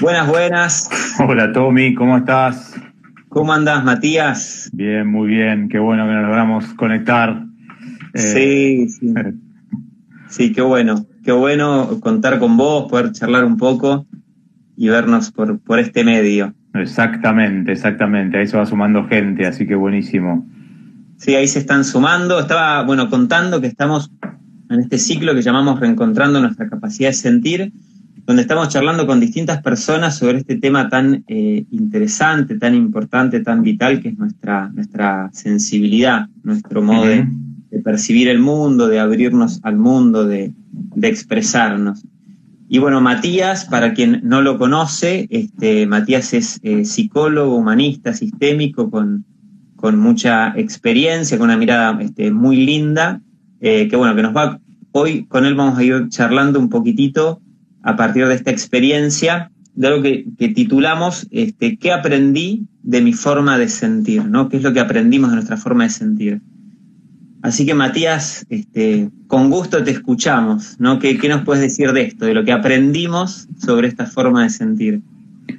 Buenas, buenas. Hola Tommy, ¿cómo estás? ¿Cómo andás, Matías? Bien, muy bien. Qué bueno que nos logramos conectar. Eh, sí, sí. Sí, qué bueno. Qué bueno contar con vos, poder charlar un poco y vernos por, por este medio. Exactamente, exactamente. Ahí se va sumando gente, así que buenísimo. Sí, ahí se están sumando. Estaba, bueno, contando que estamos en este ciclo que llamamos Reencontrando nuestra capacidad de sentir, donde estamos charlando con distintas personas sobre este tema tan eh, interesante, tan importante, tan vital, que es nuestra, nuestra sensibilidad, nuestro modo de, percibir el mundo, de abrirnos al mundo, de, expresarnos. Y bueno, Matías, para quien no lo conoce, este, Matías es eh, psicólogo, humanista, sistémico, con, con mucha experiencia, con una mirada este, muy linda, eh, que bueno, que nos va, hoy con él vamos a ir charlando un poquitito a partir de esta experiencia, de algo que, titulamos este, ¿Qué aprendí de mi forma de sentir? ¿no? ¿Qué es lo que aprendimos de nuestra forma de sentir? Así que Matías, este, con gusto te escuchamos, ¿no? ¿Qué, ¿Qué, nos puedes decir de esto, de lo que aprendimos sobre esta forma de sentir?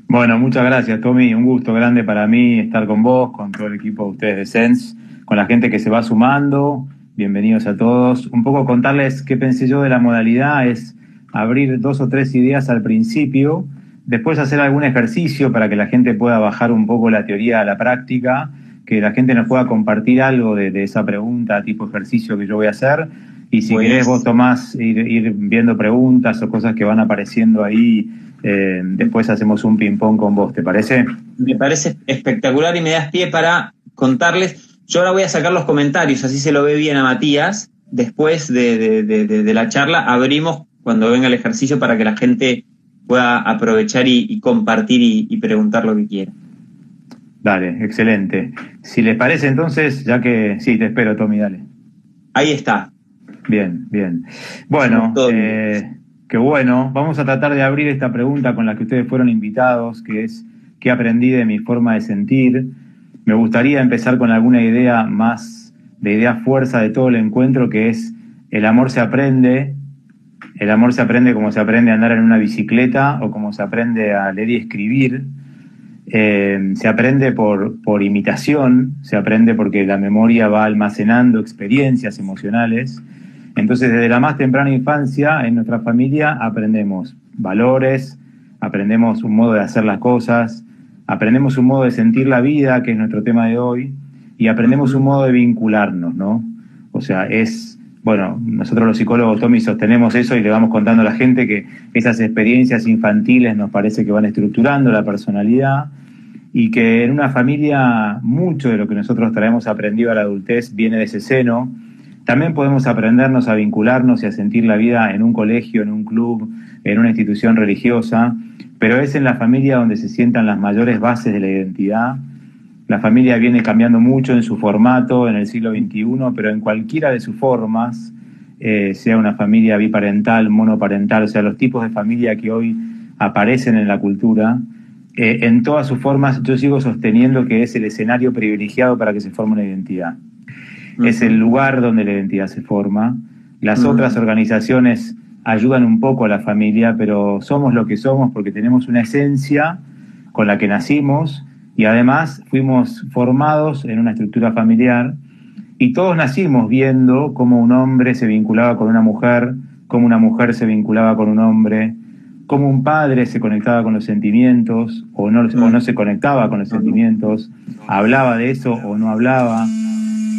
Bueno, muchas gracias Tommy, un gusto grande para mí estar con vos, con todo el equipo de ustedes de Sense, con la gente que se va sumando, bienvenidos a todos. Un poco contarles qué pensé yo de la modalidad es abrir dos o tres ideas al principio, después hacer algún ejercicio para que la gente pueda bajar un poco la teoría a la práctica, que la gente nos pueda compartir algo de, esa pregunta, tipo ejercicio que yo voy a hacer. Y si querés vos Tomás ir, viendo preguntas o cosas que van apareciendo ahí, eh, después hacemos un ping-pong con vos, ¿te parece? Me parece espectacular y me das pie para contarles yo ahora voy a sacar los comentarios, así se lo ve bien a Matías. Después de, la charla abrimos cuando venga el ejercicio para que la gente pueda aprovechar y, compartir y, preguntar lo que quiera. Dale, excelente. Si les parece entonces, ya que sí, te espero, Tommy, dale. Ahí está. Bien, bien. Bueno, eh, qué bueno. Vamos a tratar de abrir esta pregunta con la que ustedes fueron invitados, que es ¿qué aprendí de mi forma de sentir? Me gustaría empezar con alguna idea más de idea fuerza de todo el encuentro, que es el amor se aprende. El amor se aprende como se aprende a andar en una bicicleta o como se aprende a leer y escribir. Eh, se aprende por, por imitación, se aprende porque la memoria va almacenando experiencias emocionales. Entonces, desde la más temprana infancia, en nuestra familia aprendemos valores, aprendemos un modo de hacer las cosas, aprendemos un modo de sentir la vida, que es nuestro tema de hoy, y aprendemos un modo de vincularnos, ¿no? O sea, es, bueno, nosotros los psicólogos, Tommy, sostenemos eso y le vamos contando a la gente que esas experiencias infantiles nos parece que van estructurando la personalidad y que en una familia mucho de lo que nosotros traemos aprendido a la adultez viene de ese seno. También podemos aprendernos a vincularnos y a sentir la vida en un colegio, en un club, en una institución religiosa, pero es en la familia donde se sientan las mayores bases de la identidad. La familia viene cambiando mucho en su formato en el siglo XXI, pero en cualquiera de sus formas, eh, sea una familia biparental, monoparental, o sea, los tipos de familia que hoy aparecen en la cultura, eh, en todas sus formas yo sigo sosteniendo que es el escenario privilegiado para que se forme una identidad. Es el lugar donde la identidad se forma. Las otras organizaciones ayudan un poco a la familia, pero somos lo que somos porque tenemos una esencia con la que nacimos y además fuimos formados en una estructura familiar y todos nacimos viendo cómo un hombre se vinculaba con una mujer, cómo una mujer se vinculaba con un hombre, cómo un padre se conectaba con los sentimientos o no, o no se conectaba con los sentimientos, hablaba de eso o no hablaba,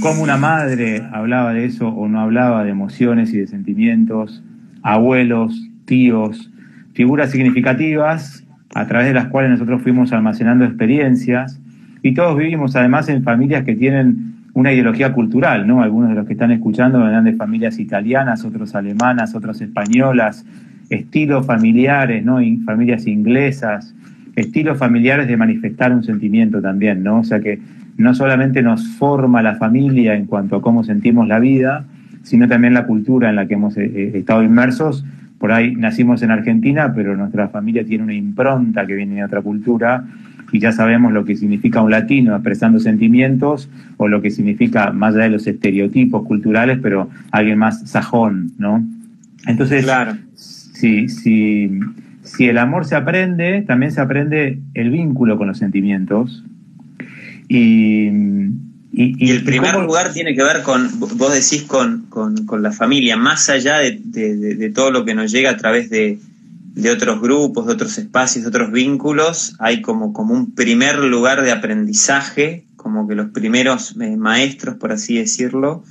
cómo una madre hablaba de eso o no hablaba de emociones y de sentimientos, abuelos, tíos, figuras significativas a través de las cuales nosotros fuimos almacenando experiencias y todos vivimos además en familias que tienen una ideología cultural, ¿no? Algunos de los que están escuchando vendrán de familias italianas, otros alemanas, otros españolas, estilos familiares, ¿no? familias inglesas, estilos familiares de manifestar un sentimiento también, ¿no? O sea que no solamente nos forma la familia en cuanto a cómo sentimos la vida, sino también la cultura en la que hemos eh, eh, estado inmersos. Por ahí nacimos en Argentina, pero nuestra familia tiene una impronta que viene de otra cultura y ya sabemos lo que significa un latino expresando sentimientos o lo que significa, más allá de los estereotipos culturales, pero alguien más sajón, ¿no? Entonces, claro. si, si, si el amor se aprende, también se aprende el vínculo con los sentimientos. Y, el primer lugar tiene que ver con, vos decís, con, la familia, más allá de, todo lo que nos llega a través de, otros grupos, de otros espacios, de otros vínculos, hay como, como un primer lugar de aprendizaje, como que los primeros eh, maestros, por así decirlo,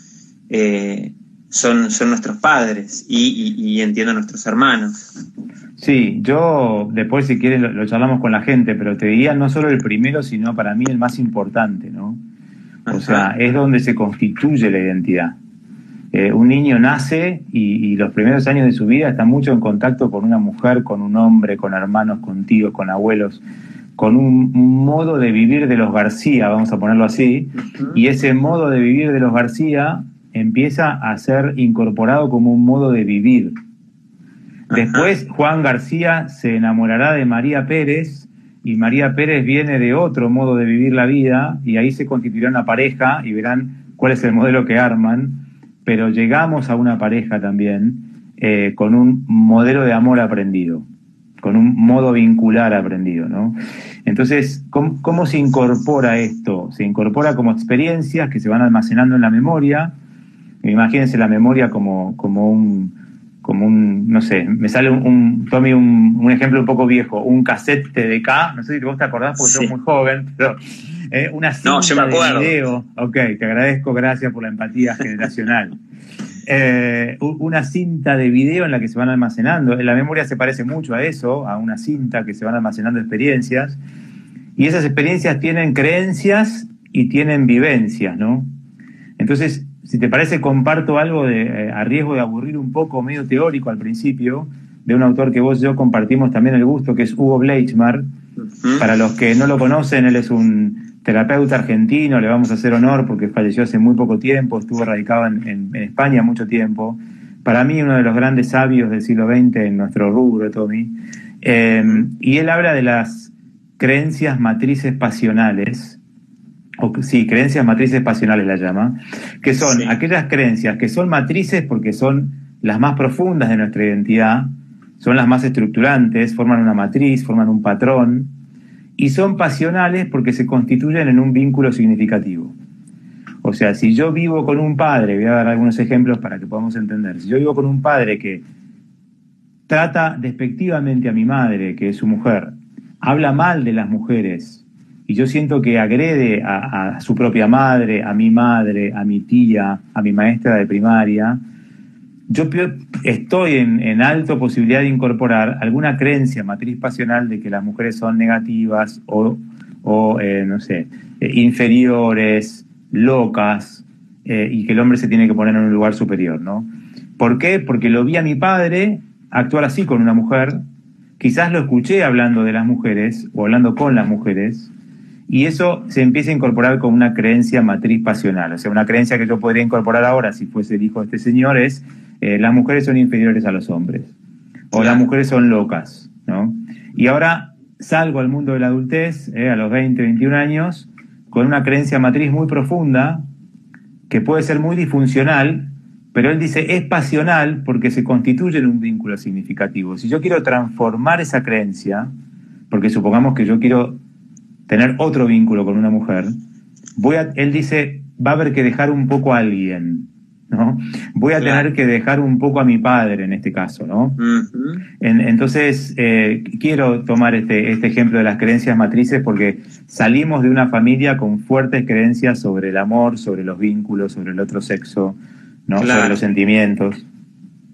eh, son, son nuestros padres y, entiendo nuestros hermanos. Sí, yo después si quieres lo, charlamos con la gente, pero te diría no solo el primero, sino para mí el más importante, ¿no? O sea, es donde se constituye la identidad. Eh, un niño nace y, los primeros años de su vida está mucho en contacto con una mujer, con un hombre, con hermanos, con tíos, con abuelos, con un, modo de vivir de los García, vamos a ponerlo así, y ese modo de vivir de los García empieza a ser incorporado como un modo de vivir. Después Juan García se enamorará de María Pérez y María Pérez viene de otro modo de vivir la vida y ahí se constituirá una pareja y verán cuál es el modelo que arman, pero llegamos a una pareja también eh, con un modelo de amor aprendido, con un modo vincular aprendido, ¿no? Entonces, ¿cómo, ¿cómo se incorpora esto? Se incorpora como experiencias que se van almacenando en la memoria, Imagínense la memoria como, como un, como un, no sé, me sale un, tome un, ejemplo un poco viejo, un cassette TDK, no sé si vos te acordás porque sos muy joven, pero eh, una cinta de video, ok, te agradezco, gracias por la empatía generacional. Eh, una cinta de video en la que se van almacenando, la memoria se parece mucho a eso, a una cinta que se van almacenando experiencias, y esas experiencias tienen creencias y tienen vivencias, ¿no? Entonces, si te parece, comparto algo de, eh, a riesgo de aburrir un poco, medio teórico al principio, de un autor que vos y yo compartimos también el gusto, que es Hugo Bleichmar. Para los que no lo conocen, él es un terapeuta argentino, le vamos a hacer honor porque falleció hace muy poco tiempo, estuvo radicado en, España mucho tiempo. Para mí, uno de los grandes sabios del siglo XX en nuestro rubro, Tommy. Eh, y él habla de las creencias matrices pasionales, o sí, creencias matrices pasionales la llama, que son aquellas creencias que son matrices porque son las más profundas de nuestra identidad, son las más estructurantes, forman una matriz, forman un patrón, y son pasionales porque se constituyen en un vínculo significativo. O sea, si yo vivo con un padre, voy a dar algunos ejemplos para que podamos entender, si yo vivo con un padre que trata despectivamente a mi madre, que es su mujer, habla mal de las mujeres, y yo siento que agrede a, su propia madre, a mi madre, a mi tía, a mi maestra de primaria, yo estoy en, alto posibilidad de incorporar alguna creencia matriz pasional de que las mujeres son negativas o, eh, no sé, eh, inferiores, locas, eh, y que el hombre se tiene que poner en un lugar superior, ¿no? ¿Por qué? Porque lo vi a mi padre actuar así con una mujer, quizás lo escuché hablando de las mujeres o hablando con las mujeres, y eso se empieza a incorporar como una creencia matriz pasional. O sea, una creencia que yo podría incorporar ahora si fuese el hijo de este señor es eh, las mujeres son inferiores a los hombres. O las mujeres son locas, ¿no? Y ahora salgo al mundo de la adultez, eh, a los 20, 21 años, con una creencia matriz muy profunda, que puede ser muy disfuncional, pero él dice es pasional porque se constituye en un vínculo significativo. Si yo quiero transformar esa creencia, porque supongamos que yo quiero tener otro vínculo con una mujer, voy a, él dice, va a haber que dejar un poco a alguien, ¿no? Voy a tener que dejar un poco a mi padre en este caso, ¿no? entonces, eh, quiero tomar este, este ejemplo de las creencias matrices porque salimos de una familia con fuertes creencias sobre el amor, sobre los vínculos, sobre el otro sexo, ¿no? Sobre los sentimientos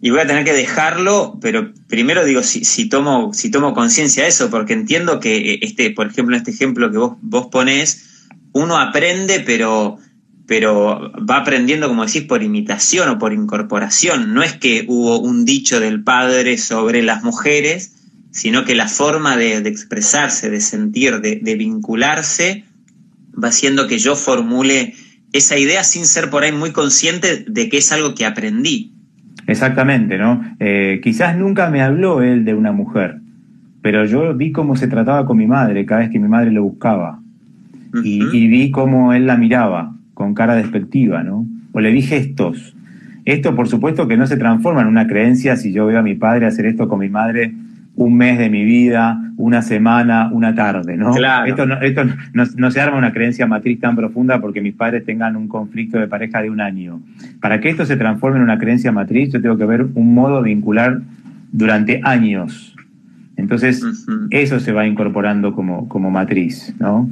y voy a tener que dejarlo, pero primero digo, si, tomo, si tomo conciencia de eso, porque entiendo que eh, este, por ejemplo, en este ejemplo que vos, vos ponés, uno aprende, pero, pero va aprendiendo, como decís, por imitación o por incorporación. No es que hubo un dicho del padre sobre las mujeres, sino que la forma de, expresarse, de sentir, de, de vincularse, va haciendo que yo formule esa idea sin ser por ahí muy consciente de que es algo que aprendí. Exactamente, ¿no? Eh, quizás nunca me habló él de una mujer, pero yo vi cómo se trataba con mi madre cada vez que mi madre lo buscaba. y, vi cómo él la miraba con cara despectiva, ¿no? O le vi gestos. Esto, por supuesto, que no se transforma en una creencia si yo veo a mi padre hacer esto con mi madre, un mes de mi vida, una semana, una tarde, ¿no? Esto, no, esto no, se arma una creencia matriz tan profunda porque mis padres tengan un conflicto de pareja de un año. Para que esto se transforme en una creencia matriz, yo tengo que ver un modo vincular durante años. Entonces, eso se va incorporando como, como matriz, ¿no?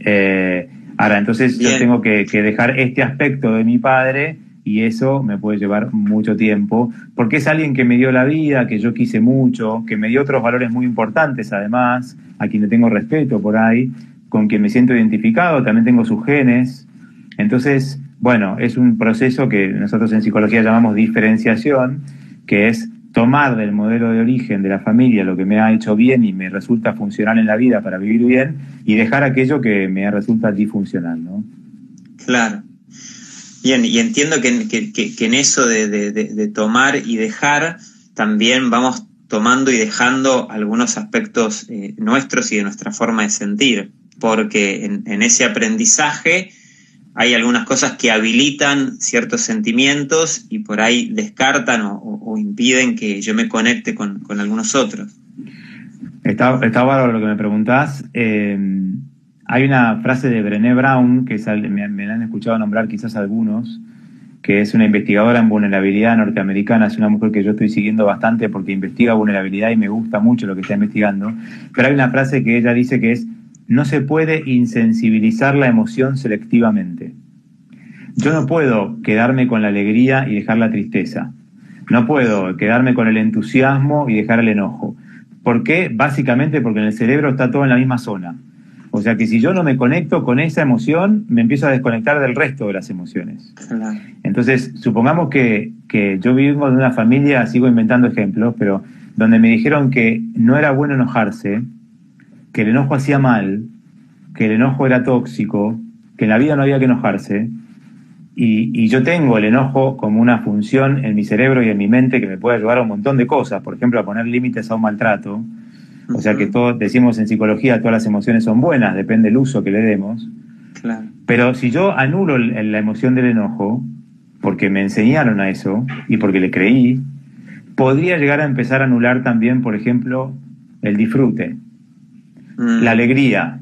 Eh, ahora, entonces yo tengo que, que dejar este aspecto de mi padre y eso me puede llevar mucho tiempo, porque es alguien que me dio la vida, que yo quise mucho, que me dio otros valores muy importantes además, a quien le tengo respeto por ahí, con quien me siento identificado, también tengo sus genes. Entonces, bueno, es un proceso que nosotros en psicología llamamos diferenciación, que es tomar del modelo de origen de la familia lo que me ha hecho bien y me resulta funcional en la vida para vivir bien y dejar aquello que me resulta disfuncional, ¿no? Claro. Bien, y entiendo que, en eso de, tomar y dejar, también vamos tomando y dejando algunos aspectos eh, nuestros y de nuestra forma de sentir, porque en, ese aprendizaje hay algunas cosas que habilitan ciertos sentimientos y por ahí descartan o, impiden que yo me conecte con, algunos otros. Está, está bárbaro lo que me preguntás. Eh, hay una frase de Brené Brown, que me, me, han escuchado nombrar quizás algunos, que es una investigadora en vulnerabilidad norteamericana, es una mujer que yo estoy siguiendo bastante porque investiga vulnerabilidad y me gusta mucho lo que está investigando, pero hay una frase que ella dice que es, no se puede insensibilizar la emoción selectivamente. Yo no puedo quedarme con la alegría y dejar la tristeza. No puedo quedarme con el entusiasmo y dejar el enojo. ¿Por qué? Básicamente porque en el cerebro está todo en la misma zona. O sea que si yo no me conecto con esa emoción, me empiezo a desconectar del resto de las emociones. Entonces, supongamos que, que yo vivo en una familia, sigo inventando ejemplos, pero donde me dijeron que no era bueno enojarse, que el enojo hacía mal, que el enojo era tóxico, que en la vida no había que enojarse, y, y, yo tengo el enojo como una función en mi cerebro y en mi mente que me puede ayudar a un montón de cosas, por ejemplo, a poner límites a un maltrato, o sea que todos decimos en psicología, todas las emociones son buenas, depende del uso que le demos. Pero si yo anulo la emoción del enojo, porque me enseñaron a eso y porque le creí, podría llegar a empezar a anular también, por ejemplo, el disfrute, mm. la alegría.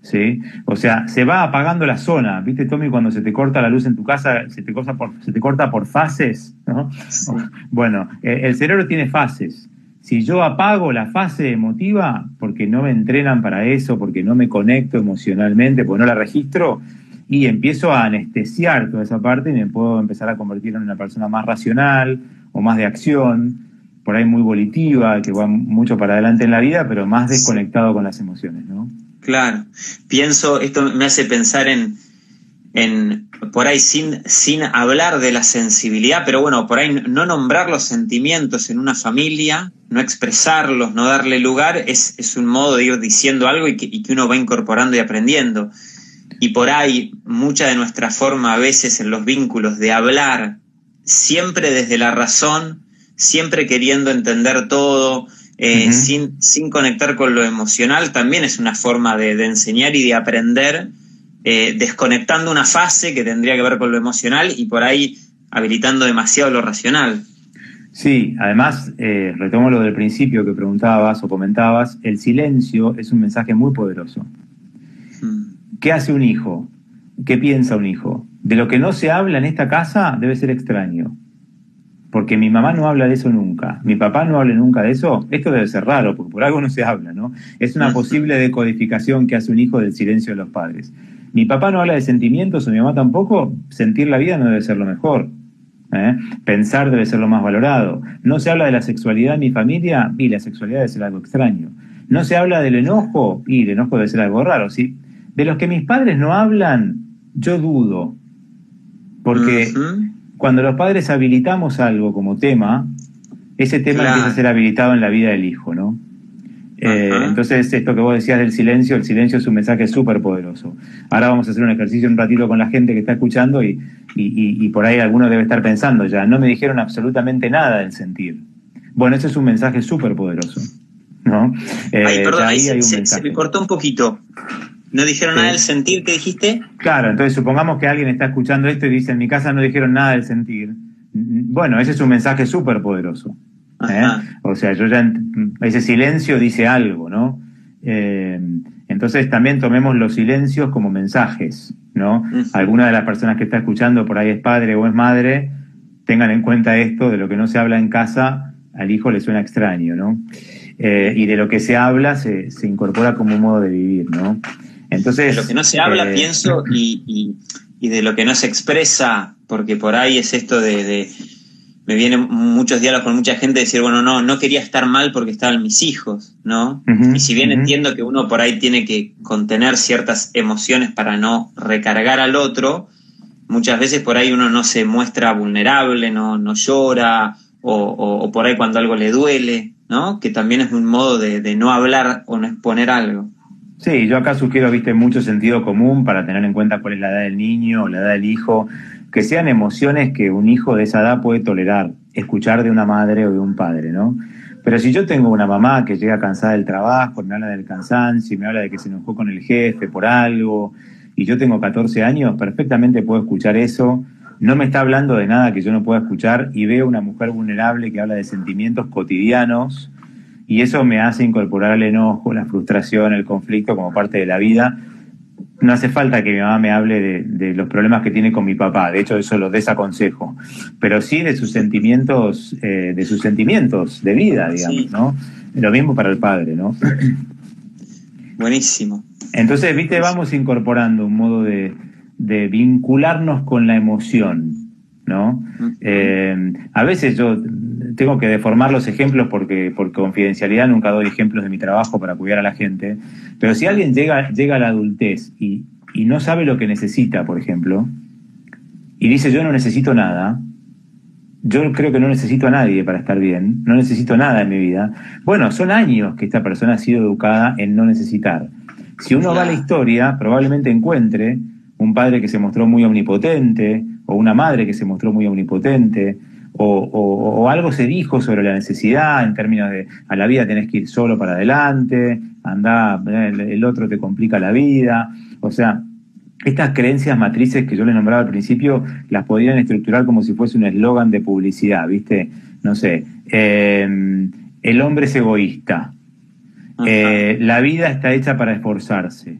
¿Sí? O sea, se va apagando la zona. ¿Viste, Tommy, cuando se te corta la luz en tu casa, se te, corta por, se te corta por fases? ¿no? Bueno, eh, el cerebro tiene fases. Si yo apago la fase emotiva porque no me entrenan para eso, porque no me conecto emocionalmente, porque no la registro, y empiezo a anestesiar toda esa parte y me puedo empezar a convertir en una persona más racional o más de acción, por ahí muy volitiva, que va mucho para adelante en la vida, pero más desconectado con las emociones, ¿no? Claro. Pienso, esto me hace pensar en, en por ahí sin, sin hablar de la sensibilidad, pero bueno, por ahí no nombrar los sentimientos en una familia, no expresarlos, no darle lugar, es, es un modo de ir diciendo algo y que, y que, uno va incorporando y aprendiendo. Y por ahí mucha de nuestra forma a veces en los vínculos de hablar siempre desde la razón, siempre queriendo entender todo, eh, sin, sin conectar con lo emocional, también es una forma de, de enseñar y de aprender eh, desconectando una fase que tendría que ver con lo emocional y por ahí habilitando demasiado lo racional. Sí, además, eh, retomo lo del principio que preguntabas o comentabas, el silencio es un mensaje muy poderoso. Hmm. ¿Qué hace un hijo? ¿Qué piensa un hijo? De lo que no se habla en esta casa debe ser extraño. Porque mi mamá no habla de eso nunca, mi papá no habla nunca de eso, esto debe ser raro, porque por algo no se habla, ¿no? Es una posible decodificación que hace un hijo del silencio de los padres mi papá no habla de sentimientos o mi mamá tampoco, sentir la vida no debe ser lo mejor. ¿eh? Pensar debe ser lo más valorado. No se habla de la sexualidad en mi familia y la sexualidad debe ser algo extraño. No se habla del enojo y el enojo debe ser algo raro. ¿sí? De los que mis padres no hablan, yo dudo. Porque cuando los padres habilitamos algo como tema, ese tema empieza a ser habilitado en la vida del hijo, ¿no? Eh, entonces, esto que vos decías del silencio, el silencio es un mensaje súper poderoso. Ahora vamos a hacer un ejercicio un ratito con la gente que está escuchando y, y, por ahí alguno debe estar pensando ya, no me dijeron absolutamente nada del sentir. Bueno, ese es un mensaje súper poderoso. ¿no? Eh, Ay, perdón, ahí, se, me cortó un poquito. ¿No dijeron nada del sentir que dijiste? Claro, entonces supongamos que alguien está escuchando esto y dice, en mi casa no dijeron nada del sentir. Bueno, ese es un mensaje súper poderoso. ¿Eh? O sea, yo ya, ese silencio dice algo, ¿no? Eh, entonces también tomemos los silencios como mensajes, ¿no? Alguna de las personas que está escuchando por ahí es padre o es madre, tengan en cuenta esto, de lo que no se habla en casa, al hijo le suena extraño, ¿no? Eh, y de lo que se habla se, se, incorpora como un modo de vivir, ¿no? Entonces... De lo que no se habla, pienso, y, y, de lo que no se expresa, porque por ahí es esto de me vienen muchos diálogos con mucha gente decir, bueno, no, no quería estar mal porque estaban mis hijos, ¿no? y si bien entiendo que uno por ahí tiene que contener ciertas emociones para no recargar al otro, muchas veces por ahí uno no se muestra vulnerable, no, no llora, o, por ahí cuando algo le duele, ¿no? Que también es un modo de, de no hablar o no exponer algo. Sí, yo acá sugiero, viste, mucho sentido común para tener en cuenta cuál es la edad del niño o la edad del hijo que sean emociones que un hijo de esa edad puede tolerar, escuchar de una madre o de un padre, ¿no? Pero si yo tengo una mamá que llega cansada del trabajo, me habla del cansancio, me habla de que se enojó con el jefe por algo, y yo tengo 14 años, perfectamente puedo escuchar eso. No me está hablando de nada que yo no pueda escuchar y veo una mujer vulnerable que habla de sentimientos cotidianos y eso me hace incorporar el enojo, la frustración, el conflicto como parte de la vida no hace falta que mi mamá me hable de, los problemas que tiene con mi papá, de hecho eso lo desaconsejo, pero sí de sus sentimientos, eh, de sus sentimientos de vida, digamos, ¿no? Lo mismo para el padre, ¿no? Buenísimo. Entonces, viste, vamos incorporando un modo de, de vincularnos con la emoción, ¿no? Eh, a veces yo tengo que deformar los ejemplos porque por confidencialidad nunca doy ejemplos de mi trabajo para cuidar a la gente, pero si alguien llega, llega a la adultez y, y no sabe lo que necesita, por ejemplo, y dice yo no necesito nada, yo creo que no necesito a nadie para estar bien, no necesito nada en mi vida. Bueno, son años que esta persona ha sido educada en no necesitar. Si uno va a la historia, probablemente encuentre un padre que se mostró muy omnipotente, o una madre que se mostró muy omnipotente, o, algo se dijo sobre la necesidad en términos de a la vida tenés que ir solo para adelante, anda, el, otro te complica la vida. O sea, estas creencias matrices que yo les nombraba al principio las podrían estructurar como si fuese un eslogan de publicidad, ¿viste? No sé, em, el hombre es egoísta, eh, la vida está hecha para esforzarse,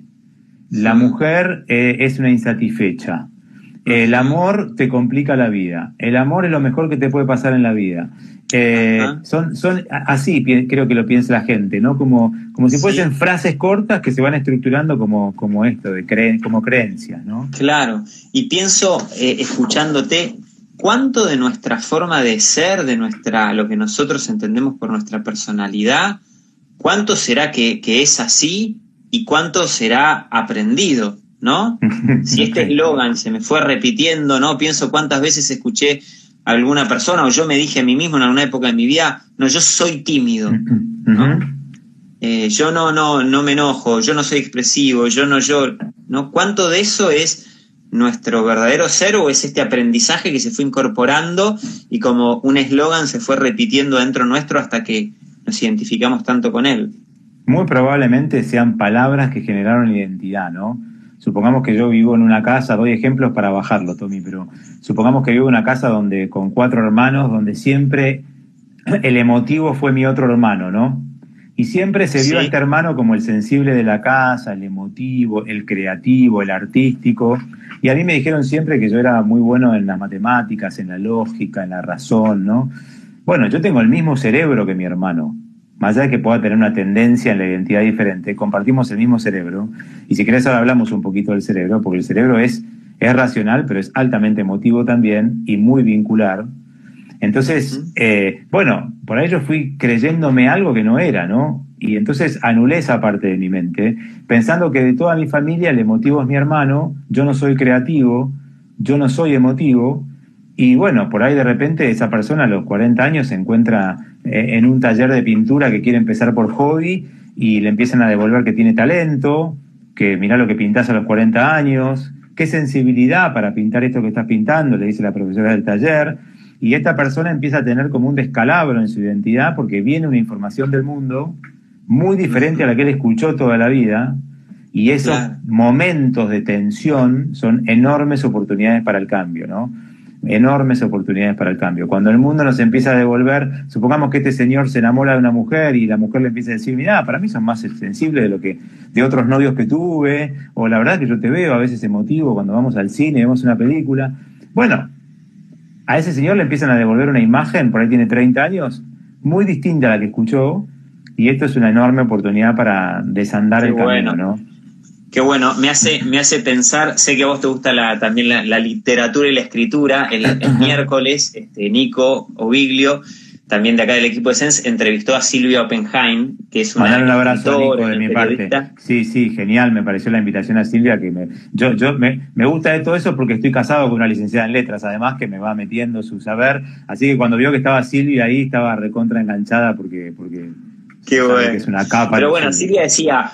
la mujer eh, es una insatisfecha, el amor te complica la vida. El amor es lo mejor que te puede pasar en la vida. Eh, son, son así creo que lo piensa la gente, ¿no? Como, como si fuesen frases cortas que se van estructurando como, como esto, de como creencias, ¿no? Claro. Y pienso, eh, escuchándote, cuánto de nuestra forma de ser, de nuestra, lo que nosotros entendemos por nuestra personalidad, cuánto será que, que es así y cuánto será aprendido. ¿No? Si este eslogan se me fue repitiendo, ¿no? Pienso cuántas veces escuché a alguna persona o yo me dije a mí mismo en alguna época de mi vida, no, yo soy tímido, ¿no? Eh, yo no, no, no me enojo, yo no soy expresivo, yo no lloro, ¿no? ¿Cuánto de eso es nuestro verdadero ser o es este aprendizaje que se fue incorporando y como un eslogan se fue repitiendo dentro nuestro hasta que nos identificamos tanto con él? Muy probablemente sean palabras que generaron identidad, ¿no? Supongamos que yo vivo en una casa, doy ejemplos para bajarlo, Tommy, pero supongamos que vivo en una casa donde con cuatro hermanos, donde siempre el emotivo fue mi otro hermano, ¿no? Y siempre se vio a este hermano como el sensible de la casa, el emotivo, el creativo, el artístico. Y a mí me dijeron siempre que yo era muy bueno en las matemáticas, en la lógica, en la razón, ¿no? Bueno, yo tengo el mismo cerebro que mi hermano más allá de que pueda tener una tendencia en la identidad diferente, compartimos el mismo cerebro. Y si querés ahora hablamos un poquito del cerebro, porque el cerebro es, es racional, pero es altamente emotivo también y muy vincular. Entonces, eh, bueno, por ahí yo fui creyéndome algo que no era, ¿no? Y entonces anulé esa parte de mi mente, pensando que de toda mi familia el emotivo es mi hermano, yo no soy creativo, yo no soy emotivo, y bueno, por ahí de repente esa persona a los 40 años se encuentra eh, en un taller de pintura que quiere empezar por hobby y le empiezan a devolver que tiene talento, que mira lo que pintas a los 40 años, qué sensibilidad para pintar esto que estás pintando, le dice la profesora del taller. Y esta persona empieza a tener como un descalabro en su identidad porque viene una información del mundo muy diferente a la que él escuchó toda la vida. Y esos momentos de tensión son enormes oportunidades para el cambio, ¿no? Enormes oportunidades para el cambio. Cuando el mundo nos empieza a devolver, supongamos que este señor se enamora de una mujer y la mujer le empieza a decir, mira, para mí son más sensibles de lo que, de otros novios que tuve, o la verdad que yo te veo a veces emotivo cuando vamos al cine, vemos una película. Bueno, a ese señor le empiezan a devolver una imagen, por ahí tiene 30 años, muy distinta a la que escuchó, y esto es una enorme oportunidad para desandar el camino, ¿no? Qué bueno, me hace, me hace pensar, sé que a vos te gusta la, también la, literatura y la escritura. El, miércoles, este, Nico Oviglio, también de acá del equipo de Sense, entrevistó a Silvia Oppenheim, que es una. un abrazo, Nico, de mi parte. Sí, sí, genial, me pareció la invitación a Silvia, que me, yo, yo me, me gusta de todo eso porque estoy casado con una licenciada en letras, además que me va metiendo su saber. Así que cuando vio que estaba Silvia ahí, estaba recontra enganchada porque, porque Qué bueno. es una capa. Pero bueno, Silvia decía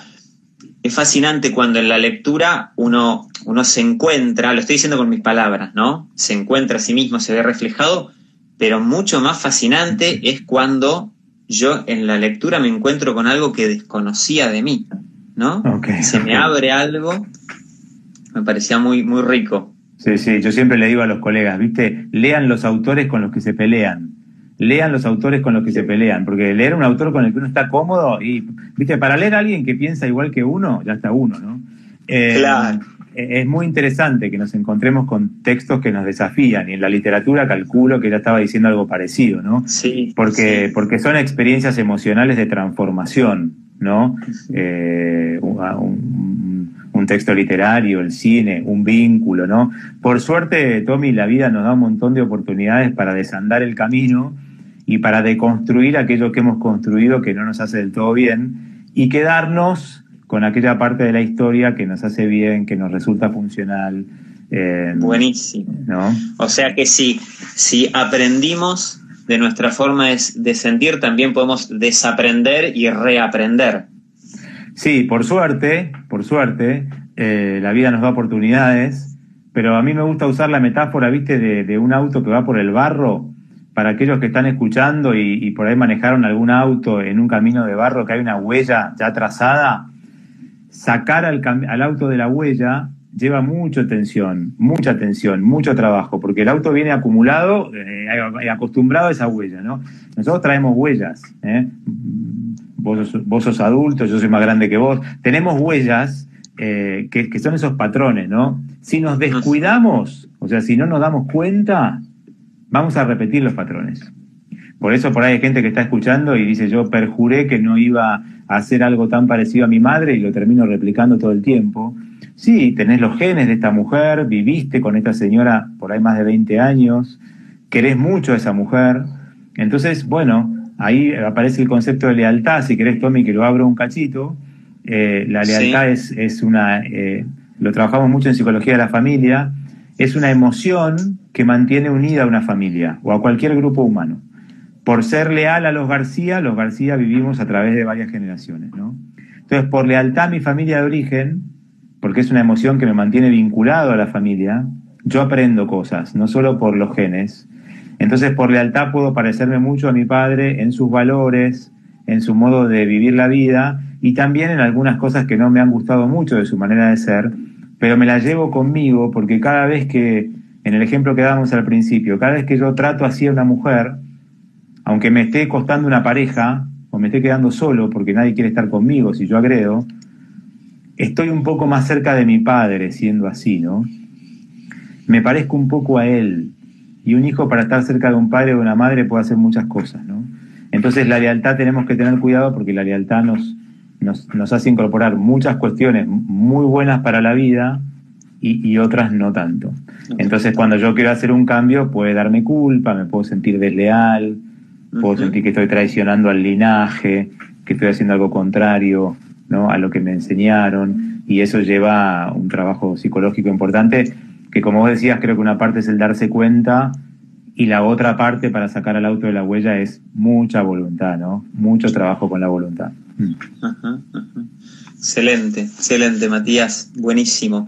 es fascinante cuando en la lectura uno, uno se encuentra, lo estoy diciendo con mis palabras, ¿no? Se encuentra a sí mismo, se ve reflejado, pero mucho más fascinante es cuando yo en la lectura me encuentro con algo que desconocía de mí, ¿no? se me abre algo, me parecía muy, muy rico. Sí, sí, yo siempre le digo a los colegas, ¿viste? Lean los autores con los que se pelean lean los autores con los que se pelean, porque leer un autor con el que uno está cómodo y, viste, para leer a alguien que piensa igual que uno, ya está uno, ¿no? Eh, claro. Es muy interesante que nos encontremos con textos que nos desafían y en la literatura calculo que ya estaba diciendo algo parecido, ¿no? Sí. Porque, porque son experiencias emocionales de transformación, ¿no? Eh, un, un texto literario, el cine, un vínculo, ¿no? Por suerte, Tommy, la vida nos da un montón de oportunidades para desandar el camino y para deconstruir aquello que hemos construido que no nos hace del todo bien y quedarnos con aquella parte de la historia que nos hace bien, que nos resulta funcional. Eh, Buenísimo. ¿no? O sea que si, si aprendimos de nuestra forma de, sentir, también podemos desaprender y reaprender. Sí, por suerte, por suerte, eh, la vida nos da oportunidades, pero a mí me gusta usar la metáfora, viste, de, de un auto que va por el barro para aquellos que están escuchando y, por ahí manejaron algún auto en un camino de barro que hay una huella ya trazada, sacar al, al auto de la huella lleva mucha tensión, mucha tensión, mucho trabajo, porque el auto viene acumulado, eh, acostumbrado a esa huella, ¿no? Nosotros traemos huellas, ¿eh? vos, sos, vos, sos, adulto, yo soy más grande que vos, tenemos huellas eh, que, que son esos patrones, ¿no? Si nos descuidamos, o sea, si no nos damos cuenta, vamos a repetir los patrones. Por eso por ahí hay gente que está escuchando y dice, yo perjuré que no iba a hacer algo tan parecido a mi madre y lo termino replicando todo el tiempo. Sí, tenés los genes de esta mujer, viviste con esta señora por ahí más de 20 años, querés mucho a esa mujer. Entonces, bueno, ahí aparece el concepto de lealtad, si querés, Tommy, que lo abro un cachito. Eh, la lealtad es, es, una, eh, lo trabajamos mucho en psicología de la familia, es una emoción que mantiene unida a una familia o a cualquier grupo humano. Por ser leal a los García, los García vivimos a través de varias generaciones, ¿no? Entonces, por lealtad a mi familia de origen, porque es una emoción que me mantiene vinculado a la familia, yo aprendo cosas, no solo por los genes. Entonces, por lealtad puedo parecerme mucho a mi padre en sus valores, en su modo de vivir la vida y también en algunas cosas que no me han gustado mucho de su manera de ser, pero me las llevo conmigo porque cada vez que en el ejemplo que dábamos al principio, cada vez que yo trato así a una mujer, aunque me esté costando una pareja o me esté quedando solo porque nadie quiere estar conmigo si yo agredo, estoy un poco más cerca de mi padre siendo así, ¿no? Me parezco un poco a él. Y un hijo para estar cerca de un padre o de una madre puede hacer muchas cosas, ¿no? Entonces la lealtad tenemos que tener cuidado porque la lealtad nos, nos, nos hace incorporar muchas cuestiones muy buenas para la vida, y, otras no tanto. Entonces, cuando yo quiero hacer un cambio, puede darme culpa, me puedo sentir desleal, puedo sentir que estoy traicionando al linaje, que estoy haciendo algo contrario ¿no? a lo que me enseñaron, y eso lleva a un trabajo psicológico importante, que como vos decías, creo que una parte es el darse cuenta y la otra parte para sacar al auto de la huella es mucha voluntad, ¿no? Mucho trabajo con la voluntad. Excelente, excelente, Matías, buenísimo.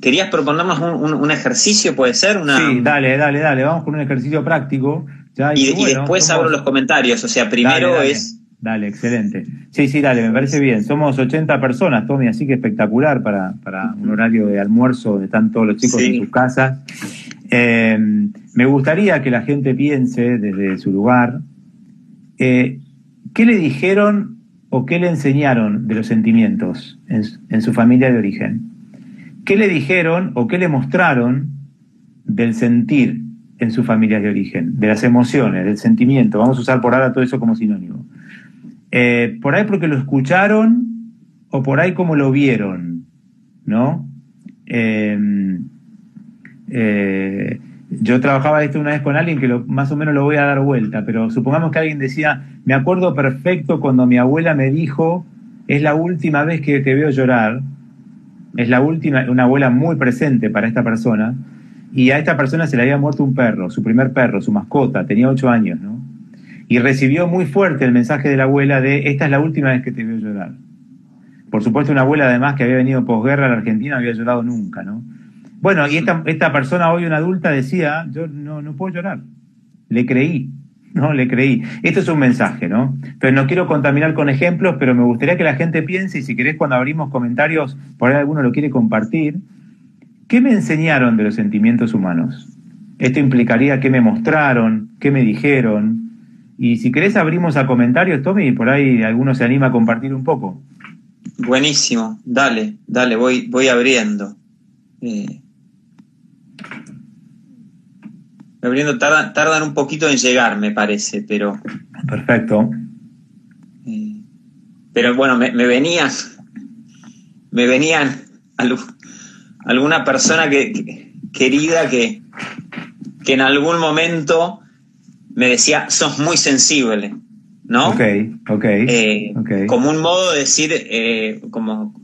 ¿Querías proponernos un, ejercicio, puede ser? Una... Sí, dale, dale, dale, vamos con un ejercicio práctico. y, después abro los comentarios, o sea, primero es... Dale, excelente. Sí, sí, dale, me parece bien. Somos 80 personas, Tommy, así que espectacular para, para un horario de almuerzo donde están todos los chicos en sus casas. Eh, me gustaría que la gente piense desde su lugar, eh, ¿qué le dijeron o qué le enseñaron de los sentimientos en, su familia de origen? ¿Qué le dijeron o qué le mostraron del sentir en su familia de origen, de las emociones, del sentimiento? Vamos a usar por ahora todo eso como sinónimo. Eh, por ahí porque lo escucharon o por ahí como lo vieron, ¿no? Eh, yo trabajaba esto una vez con alguien que más o menos lo voy a dar vuelta, pero supongamos que alguien decía, me acuerdo perfecto cuando mi abuela me dijo, es la última vez que te veo llorar, es la última, una abuela muy presente para esta persona, y a esta persona se le había muerto un perro, su primer perro, su mascota, tenía ocho años, ¿no? Y recibió muy fuerte el mensaje de la abuela de, esta es la última vez que te veo llorar. Por supuesto, una abuela además que había venido posguerra a la Argentina no había llorado nunca, ¿no? Bueno, y esta, esta persona hoy, una adulta, decía, yo no, no puedo llorar. Le creí, ¿no? Le creí. Esto es un mensaje, ¿no? Entonces no quiero contaminar con ejemplos, pero me gustaría que la gente piense, y si querés cuando abrimos comentarios, por ahí alguno lo quiere compartir, ¿qué me enseñaron de los sentimientos humanos? Esto implicaría qué me mostraron, qué me dijeron. Y si querés abrimos a comentarios, Tommy, por ahí alguno se anima a compartir un poco. Buenísimo, dale, dale, voy, voy abriendo. Eh, abriendo tardan, un poquito en llegar, me parece, pero. Perfecto. Eh, pero bueno, me, venían. Me venían alguna persona que, querida que, que en algún momento me decía, sos muy sensible, ¿no? Ok, ok. Eh, como un modo de decir, eh, como,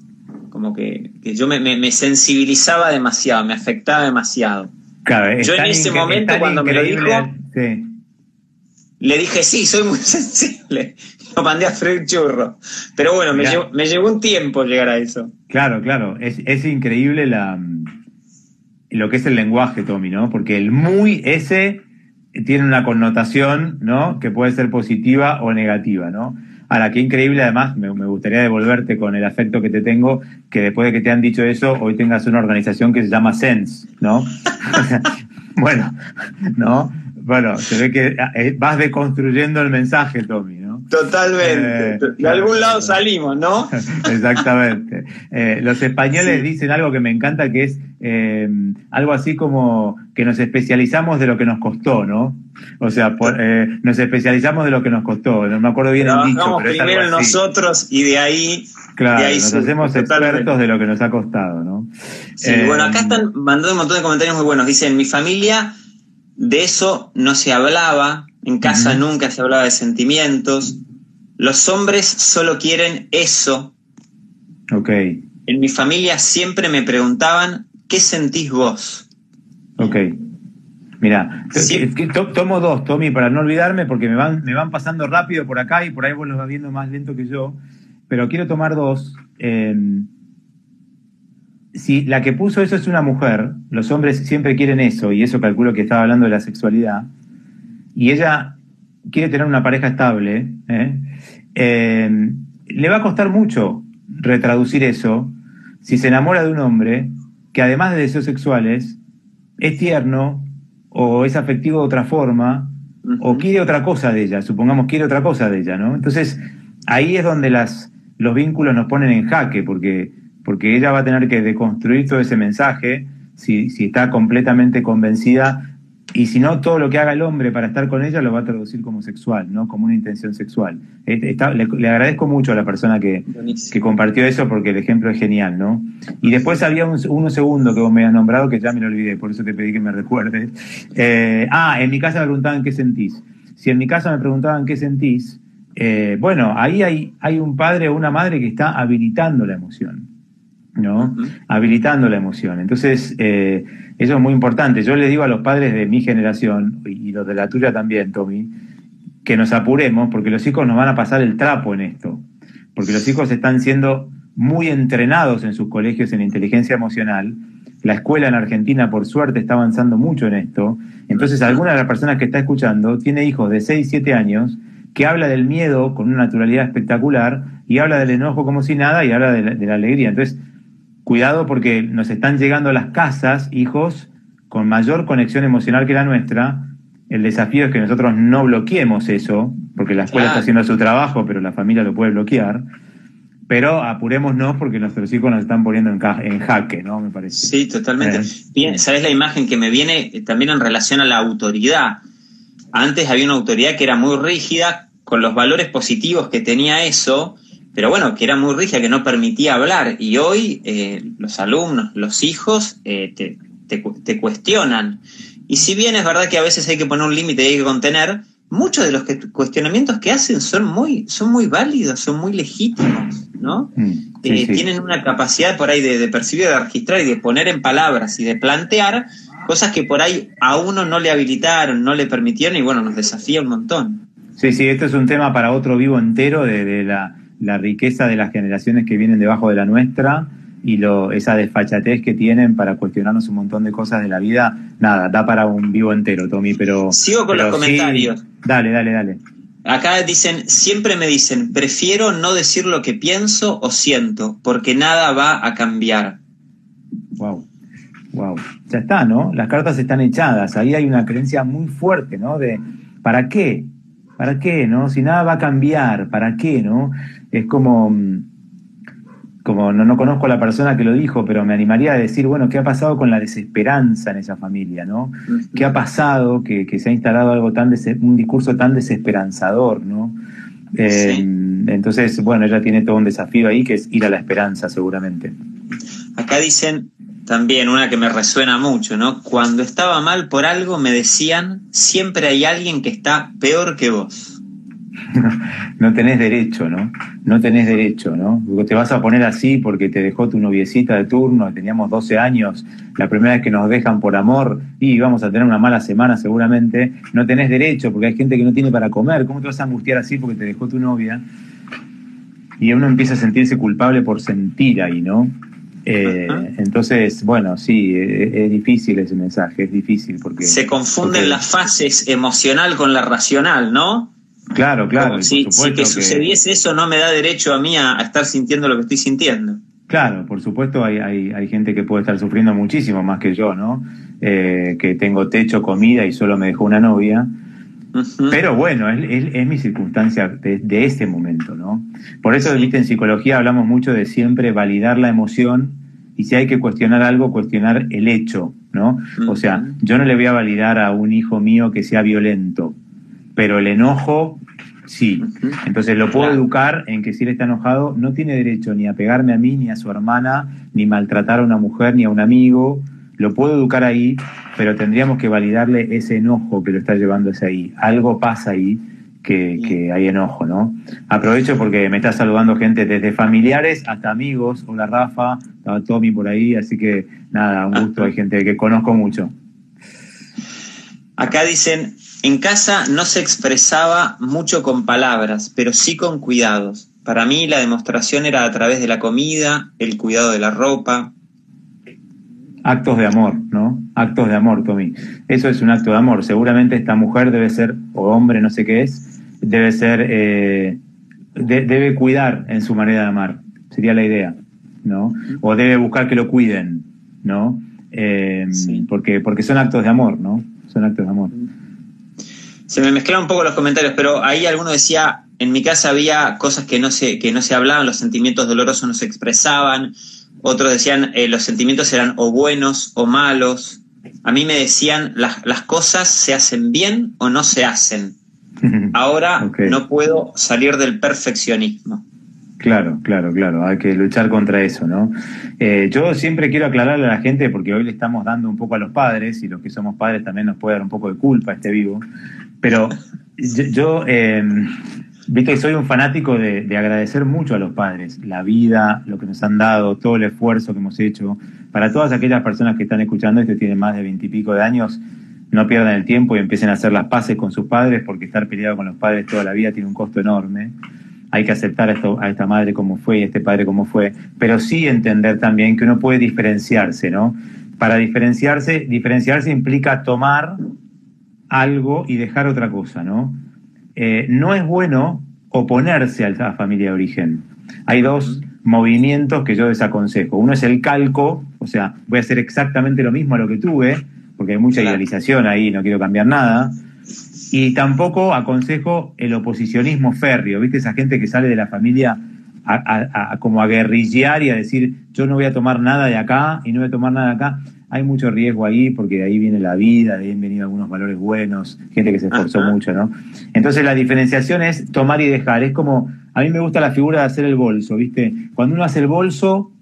como que, yo me, me, sensibilizaba demasiado, me afectaba demasiado. Yo en ese momento, cuando me lo dijo, le dije, sí, soy muy sensible. Lo mandé a freír churro. Pero bueno, me llevó, me llevó, un tiempo llegar a eso. Claro, claro. Es, es increíble la, lo que es el lenguaje, Tommy, ¿no? Porque el muy ese tiene una connotación, ¿no? Que puede ser positiva o negativa, ¿no? Ahora, qué increíble, además, me, me, gustaría devolverte con el afecto que te tengo, que después de que te han dicho eso, hoy tengas una organización que se llama Sense, ¿no? bueno, ¿no? Bueno, se ve que eh, vas deconstruyendo el mensaje, Tommy, ¿no? Totalmente. Eh, de algún lado salimos, ¿no? Exactamente. Eh, los españoles dicen algo que me encanta, que es algo así como que nos especializamos de lo que nos costó, ¿no? O sea, eh, nos especializamos de lo que nos costó. No me acuerdo bien el dicho, pero primero nosotros y de ahí. Claro, de ahí nos hacemos expertos de lo que nos ha costado, ¿no? Sí, bueno, acá eh, están mandando un montón de comentarios muy buenos. Dicen, mi familia de eso no se hablaba, en casa nunca se hablaba de sentimientos. Los hombres solo quieren eso. Ok. En mi familia siempre me preguntaban, ¿qué sentís vos? Ok. Mira, tomo dos, Tommy, para no olvidarme, porque me van, me van pasando rápido por acá y por ahí vos los vas viendo más lento que yo. Pero quiero tomar dos. Em, si la que puso eso es una mujer, los hombres siempre quieren eso, y eso calculo que estaba hablando de la sexualidad, y ella quiere tener una pareja estable, ¿eh? em, le va a costar mucho retraducir eso si se enamora de un hombre que además de deseos sexuales es tierno, o es afectivo de otra forma, o quiere otra cosa de ella, supongamos quiere otra cosa de ella, ¿no? Entonces, ahí es donde las, los vínculos nos ponen en jaque, porque, porque ella va a tener que deconstruir todo ese mensaje si, si está completamente convencida y si no, todo lo que haga el hombre para estar con ella lo va a traducir como sexual, ¿no? Como una intención sexual. le, agradezco mucho a la persona que, que, compartió eso porque el ejemplo es genial, ¿no? Y después había un, uno segundo que vos me has nombrado que ya me lo olvidé, por eso te pedí que me recuerdes. Eh, ah, en mi casa me preguntaban qué sentís. Si en mi casa me preguntaban qué sentís, eh, bueno, ahí hay, hay un padre o una madre que está habilitando la emoción. ¿No? Habilitando la emoción. Entonces, eh, eso es muy importante. Yo le digo a los padres de mi generación, y los de la tuya también, Tommy, que nos apuremos porque los hijos nos van a pasar el trapo en esto. Porque los hijos están siendo muy entrenados en sus colegios en inteligencia emocional. La escuela en Argentina, por suerte, está avanzando mucho en esto. Entonces, alguna de las personas que está escuchando tiene hijos de 6, 7 años que habla del miedo con una naturalidad espectacular y habla del enojo como si nada y habla de la, de la alegría. Entonces, cuidado porque nos están llegando a las casas hijos con mayor conexión emocional que la nuestra, el desafío es que nosotros no bloqueemos eso, porque la escuela está haciendo su trabajo, pero la familia lo puede bloquear. Pero apurémonos porque nuestros hijos nos están poniendo en, en jaque, ¿no? Me parece. Sí, totalmente. Eh. Bien, ¿sabes la imagen que me viene también en relación a la autoridad? Antes había una autoridad que era muy rígida, con los valores positivos que tenía eso, pero bueno, que era muy rígida, que no permitía hablar. Y hoy eh, los alumnos, los hijos, eh, te, te, cuestionan. Y si bien es verdad que a veces hay que poner un límite y hay que contener, muchos de los cuestionamientos que hacen son muy, son muy válidos, son muy legítimos, ¿no? Mm, eh, tienen una capacidad por ahí de, percibir, de registrar y de poner en palabras y de plantear cosas que por ahí a uno no le habilitaron, no le permitieron y bueno, nos desafía un montón. Sí, sí, esto es un tema para otro vivo entero de, la, la, riqueza de las generaciones que vienen debajo de la nuestra y lo, esa desfachatez que tienen para cuestionarnos un montón de cosas de la vida, nada, da para un vivo entero, Tommy, pero... Sigo con los comentarios. dale, dale, dale. Acá dicen, siempre me dicen, prefiero no decir lo que pienso o siento, porque nada va a cambiar. Wow, wow. Ya está, ¿no? Las cartas están echadas. Ahí hay una creencia muy fuerte, ¿no? De, ¿para qué? ¿Para qué, no? Si nada va a cambiar, ¿para qué, no? Es como como no, no conozco a la persona que lo dijo, pero me animaría a decir, bueno, ¿qué ha pasado con la desesperanza en esa familia? ¿no? ¿Qué ha pasado que, se ha instalado algo tan un discurso tan desesperanzador? ¿no? Eh, entonces, bueno, ella tiene todo un desafío ahí que es ir a la esperanza, seguramente. Acá dicen también una que me resuena mucho, ¿no? Cuando estaba mal por algo me decían, siempre hay alguien que está peor que vos. no tenés derecho, ¿no? No tenés derecho, ¿no? Te vas a poner así porque te dejó tu noviecita de turno, teníamos 12 años, la primera vez que nos dejan por amor y vamos a tener una mala semana seguramente, no tenés derecho porque hay gente que no tiene para comer, ¿cómo te vas a angustiar así porque te dejó tu novia? Y uno empieza a sentirse culpable por sentir ahí, ¿no? Eh, entonces, bueno, sí, e, es, difícil ese mensaje, es difícil porque... Se confunden las fases emocional con la racional, ¿no? Claro, claro. Si, que, sucediese eso no me da derecho a mí a, estar sintiendo lo que estoy sintiendo. Claro, por supuesto hay, hay, gente que puede estar sufriendo muchísimo más que yo, ¿no? Eh, que tengo techo, comida y solo me dejó una novia. Pero bueno, es, mi circunstancia de, de, este momento, ¿no? Por eso, viste, en psicología hablamos mucho de siempre validar la emoción y si hay que cuestionar algo, cuestionar el hecho, ¿no? O sea, yo no le voy a validar a un hijo mío que sea violento, pero el enojo sí. Entonces lo puedo educar en que si él está enojado no tiene derecho ni a pegarme a mí, ni a su hermana, ni maltratar a una mujer, ni a un amigo. Lo puedo educar ahí, pero tendríamos que validarle ese enojo que lo está llevando hacia ahí. Algo pasa ahí que, hay enojo, ¿no? Aprovecho porque me está saludando gente desde familiares hasta amigos. Hola Rafa, estaba Tommy por ahí, así que nada, un gusto, hay gente que conozco mucho. Acá dicen, en casa no se expresaba mucho con palabras, pero sí con cuidados. Para mí la demostración era a través de la comida, el cuidado de la ropa. Actos de amor, ¿no? Actos de amor, Tommy. Eso es un acto de amor. Seguramente esta mujer debe ser, o hombre, no sé qué es, debe ser, eh, debe cuidar en su manera de amar. Sería la idea, ¿no? O debe buscar que lo cuiden, ¿no? Eh, porque, porque son actos de amor, ¿no? Son actos de amor se me mezclaron un poco los comentarios, pero ahí alguno decía, en mi casa había cosas que no se, que no se hablaban, los sentimientos dolorosos no se expresaban, otros decían, eh, los sentimientos eran o buenos o malos. A mí me decían, las, las cosas se hacen bien o no se hacen. Ahora no puedo salir del perfeccionismo. Claro, claro, claro, hay que luchar contra eso, ¿no? Eh, yo siempre quiero aclararle a la gente, porque hoy le estamos dando un poco a los padres, y los que somos padres también nos puede dar un poco de culpa este vivo, pero yo, eh, viste, soy un fanático de, agradecer mucho a los padres, la vida, lo que nos han dado, todo el esfuerzo que hemos hecho. Para todas aquellas personas que están escuchando esto y tienen más de veintipico de años, no pierdan el tiempo y empiecen a hacer las paces con sus padres, porque estar peleado con los padres toda la vida tiene un costo enorme. Hay que aceptar a, esto, a esta madre como fue y a este padre como fue, pero sí entender también que uno puede diferenciarse, ¿no? Para diferenciarse, diferenciarse implica tomar algo y dejar otra cosa, ¿no? Eh, no es bueno oponerse a la familia de origen. Hay dos movimientos que yo desaconsejo. Uno es el calco, o sea, voy a hacer exactamente lo mismo a lo que tuve, porque porque hay mucha idealización ahí, no quiero cambiar nada. Y tampoco aconsejo el oposicionismo férreo, ¿viste? Esa gente que sale de la familia a, como a guerrillear y a decir, yo no voy a tomar nada de acá y no voy a tomar nada de acá. Hay mucho riesgo ahí porque de ahí viene la vida, de ahí han venido algunos valores buenos, gente que se esforzó mucho, ¿no? Entonces la diferenciación es tomar y dejar. Es como, a mí me gusta la figura de hacer el bolso, ¿viste? Cuando uno hace el bolso,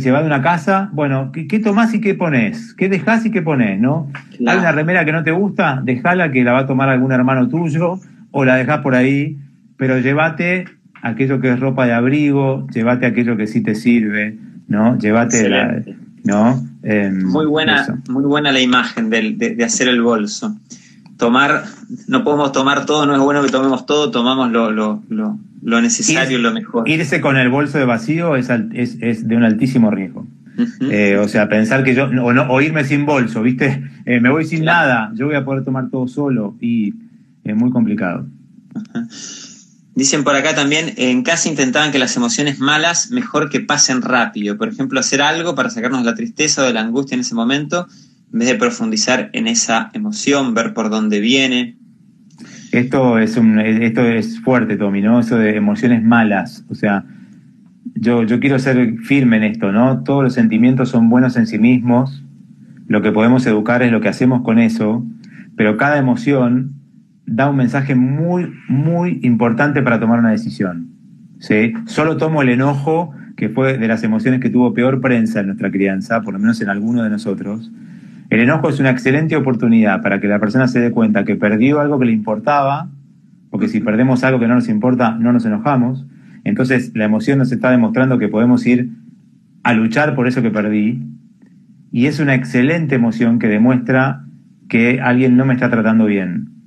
se va de una casa, bueno, ¿qué, tomás y qué pones? ¿Qué dejás y qué pones, no? Hay una remera que no te gusta, dejala que la va a tomar algún hermano tuyo o la dejás por ahí, pero llévate aquello que es ropa de abrigo, llévate aquello que sí te sirve, ¿no? Llévate la, ¿no? Em, muy buena, muy buena la imagen de, de, hacer el bolso. Tomar, no podemos tomar todo, no es bueno que tomemos todo, tomamos lo, lo, lo, lo necesario, lo mejor. Irse con el bolso de vacío es, es, es de un altísimo riesgo. Eh, o sea, pensar que yo, o, no, o irme sin bolso, ¿viste? Eh, me voy sin nada, yo voy a poder tomar todo solo y es muy complicado. Dicen por acá también, en casa intentaban que las emociones malas mejor que pasen rápido. Por ejemplo, hacer algo para sacarnos la tristeza o de la angustia en ese momento, en vez de profundizar en esa emoción, ver por dónde viene. Esto es, un, esto es fuerte, Tommy, ¿no? Eso de emociones malas. O sea, yo, yo quiero ser firme en esto, ¿no? Todos los sentimientos son buenos en sí mismos. Lo que podemos educar es lo que hacemos con eso. Pero cada emoción da un mensaje muy, muy importante para tomar una decisión. ¿sí? Solo tomo el enojo, que fue de las emociones que tuvo peor prensa en nuestra crianza, por lo menos en alguno de nosotros. El enojo es una excelente oportunidad para que la persona se dé cuenta que perdió algo que le importaba, porque si perdemos algo que no nos importa, no nos enojamos. Entonces la emoción nos está demostrando que podemos ir a luchar por eso que perdí. Y es una excelente emoción que demuestra que alguien no me está tratando bien.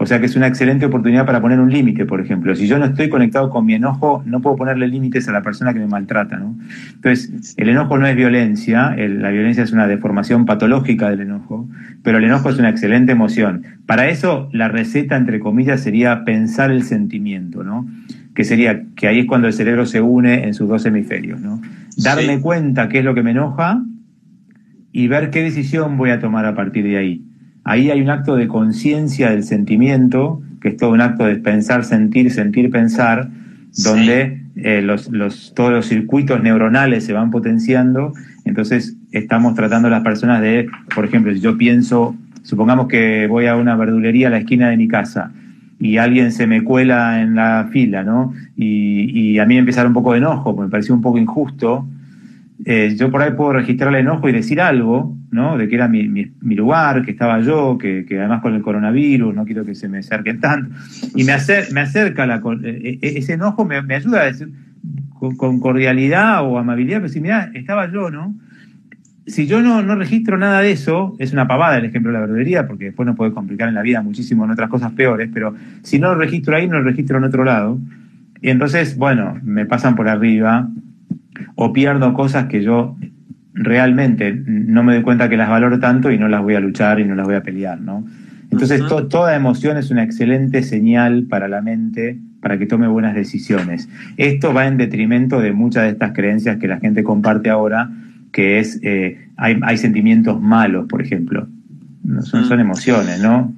O sea que es una excelente oportunidad para poner un límite, por ejemplo. Si yo no estoy conectado con mi enojo, no puedo ponerle límites a la persona que me maltrata. ¿no? Entonces, el enojo no es violencia, la violencia es una deformación patológica del enojo, pero el enojo es una excelente emoción. Para eso, la receta, entre comillas, sería pensar el sentimiento, ¿no? que sería que ahí es cuando el cerebro se une en sus dos hemisferios. ¿no? Darme cuenta qué es lo que me enoja y ver qué decisión voy a tomar a partir de ahí. Ahí hay un acto de conciencia del sentimiento, que es todo un acto de pensar, sentir, sentir, pensar, donde eh, los, los, todos los circuitos neuronales se van potenciando. Entonces estamos tratando a las personas de, por ejemplo, si yo pienso, supongamos que voy a una verdulería a la esquina de mi casa y alguien se me cuela en la fila, ¿no? Y, y a mí me empieza un poco de enojo, porque me pareció un poco injusto. Eh, yo por ahí puedo registrar el enojo y decir algo, ¿no? De que era mi, lugar, que estaba yo, que, que, además con el coronavirus no quiero que se me acerquen tanto. Y me, acer, me acerca la, eh, eh, ese enojo, me, me, ayuda a decir con, cordialidad o amabilidad, pero si mira, estaba yo, ¿no? Si yo no, no registro nada de eso, es una pavada el ejemplo de la verdulería, porque después nos puede complicar en la vida muchísimo en otras cosas peores, pero si no lo registro ahí, no lo registro en otro lado. Y entonces, bueno, me pasan por arriba, o pierdo cosas que yo realmente no me doy cuenta que las valoro tanto y no las voy a luchar y no las voy a pelear, ¿no? Entonces, toda emoción es una excelente señal para la mente para que tome buenas decisiones. Esto va en detrimento de muchas de estas creencias que la gente comparte ahora, que es, eh, hay, hay, sentimientos malos, por ejemplo. No, son, son emociones, ¿no?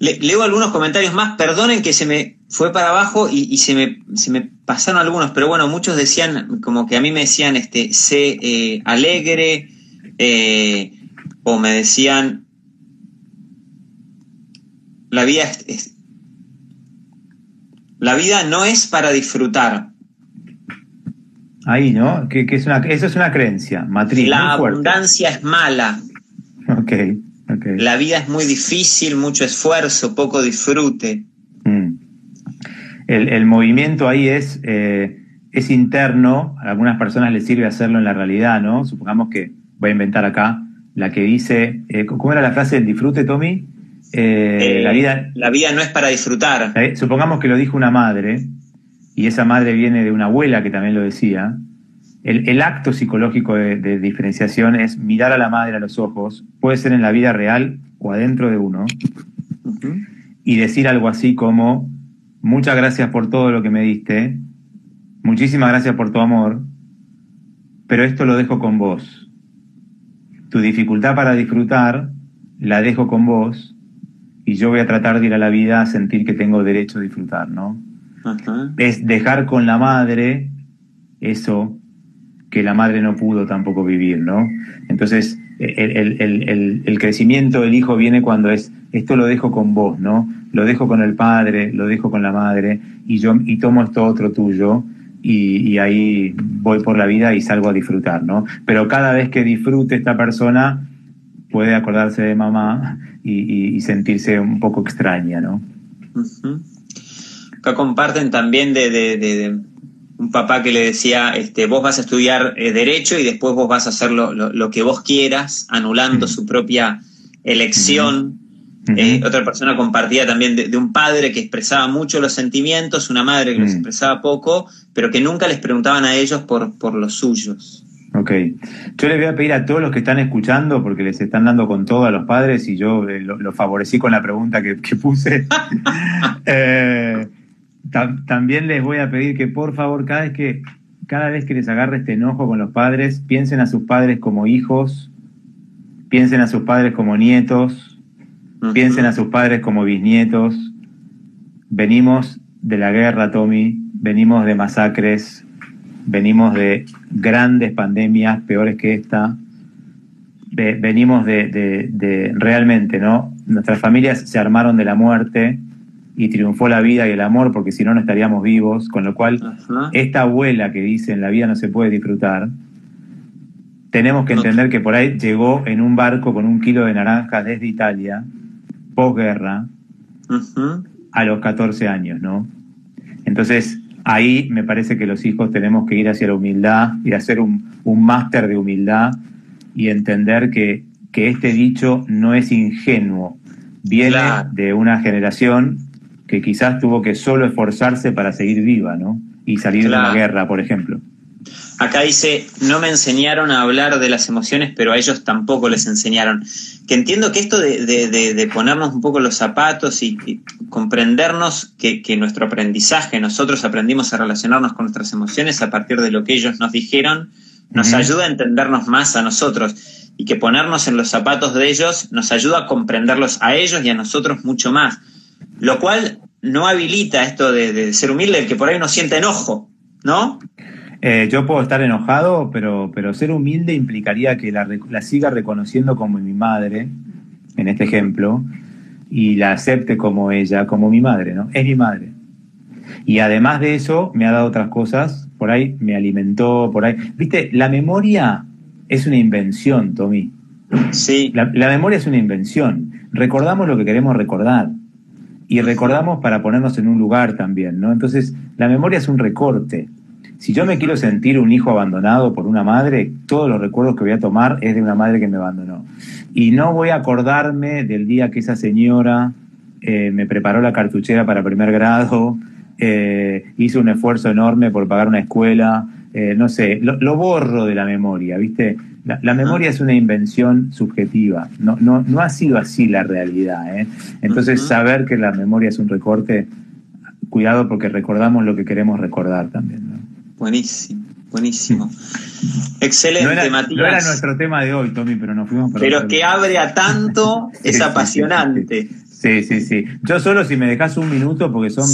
leo algunos comentarios más, perdonen que se me fue para abajo y, se, me, se, me, pasaron algunos, pero bueno, muchos decían, como que a mí me decían, este, sé eh, alegre, eh, o me decían, la vida es, la vida no es para disfrutar. Ahí, ¿no? Que, es una, eso es una creencia, matriz. La abundancia es mala. Ok. La vida es muy difícil, mucho esfuerzo, poco disfrute. El, movimiento ahí es, eh, es interno, a algunas personas les sirve hacerlo en la realidad, ¿no? Supongamos que, voy a inventar acá, la que dice, eh, ¿cómo era la frase del disfrute, Tommy? Eh, la, vida, la vida no es para disfrutar. supongamos que lo dijo una madre, y esa madre viene de una abuela que también lo decía, el, acto psicológico de, diferenciación es mirar a la madre a los ojos, puede ser en la vida real o adentro de uno, y decir algo así como, muchas gracias por todo lo que me diste, muchísimas gracias por tu amor, pero esto lo dejo con vos. tu dificultad para disfrutar la dejo con vos y yo voy a tratar de ir a la vida a sentir que tengo derecho a disfrutar, ¿no? Es dejar con la madre eso que la madre no pudo tampoco vivir, ¿no? Entonces, el, crecimiento del hijo viene cuando es, esto lo dejo con vos, ¿no? Lo dejo con el padre, lo dejo con la madre, y yo y tomo esto otro tuyo, y, ahí voy por la vida y salgo a disfrutar, ¿no? Pero cada vez que disfrute esta persona, puede acordarse de mamá y, sentirse un poco extraña, ¿no? Acá comparten también de, un papá que le decía, este, vos vas a estudiar eh, derecho y después vos vas a hacer lo, que vos quieras, anulando su propia elección. Eh, otra persona compartía también de, un padre que expresaba mucho los sentimientos, una madre que los expresaba poco, pero que nunca les preguntaban a ellos por, por los suyos. Ok. Yo les voy a pedir a todos los que están escuchando, porque les están dando con todo a los padres y yo eh, lo, favorecí con la pregunta que, puse. Eh, también les voy a pedir que por favor, cada vez que, cada vez que les agarre este enojo con los padres, piensen a sus padres como hijos, piensen a sus padres como nietos, piensen a sus padres como bisnietos. Venimos de la guerra, Tommy, venimos de masacres, venimos de grandes pandemias peores que esta, venimos de, realmente, ¿no? Nuestras familias se armaron de la muerte y triunfó la vida y el amor porque si no no estaríamos vivos, con lo cual esta abuela que dice en la vida no se puede disfrutar, tenemos que entender que por ahí llegó en un barco con un kilo de naranja desde Italia, posguerra, a los 14 años, ¿no? Entonces, ahí me parece que los hijos tenemos que ir hacia la humildad y hacer un, máster de humildad y entender que, este dicho no es ingenuo, viene de una generación que quizás tuvo que solo esforzarse para seguir viva, ¿no? Y salir de la guerra, por ejemplo. Acá dice, no me enseñaron a hablar de las emociones, pero a ellos tampoco les enseñaron. Que entiendo que esto de, ponernos un poco los zapatos y, comprendernos que, nuestro aprendizaje, nosotros aprendimos a relacionarnos con nuestras emociones a partir de lo que ellos nos dijeron, nos ayuda a entendernos más a nosotros y que ponernos en los zapatos de ellos nos ayuda a comprenderlos a ellos y a nosotros mucho más. Lo cual no habilita esto de, ser humilde, el que por ahí uno siente enojo, ¿no? Eh, yo puedo estar enojado, pero, pero ser humilde implicaría que la, la, siga reconociendo como mi madre, en este ejemplo, y la acepte como ella, como mi madre, ¿no? Es mi madre. Y además de eso, me ha dado otras cosas, por ahí me alimentó, por ahí. Viste, la memoria es una invención, Tommy. Sí. La, la memoria es una invención. Recordamos lo que queremos recordar. Y recordamos para ponernos en un lugar también, ¿no? Entonces, la memoria es un recorte. Si yo me quiero sentir un hijo abandonado por una madre, todos los recuerdos que voy a tomar es de una madre que me abandonó. Y no voy a acordarme del día que esa señora eh, me preparó la cartuchera para primer grado, eh, hizo un esfuerzo enorme por pagar una escuela, eh, no sé, lo, borro de la memoria, ¿viste? La, memoria es una invención subjetiva, no, no, no ha sido así la realidad. Entonces, saber que la memoria es un recorte, cuidado porque recordamos lo que queremos recordar también. Buenísimo, buenísimo. Excelente, no era, Matías. No era nuestro tema de hoy, Tommy, pero nos fuimos Pero que abre a tanto es apasionante. Sí, sí, sí. Yo solo si me dejas un minuto, porque son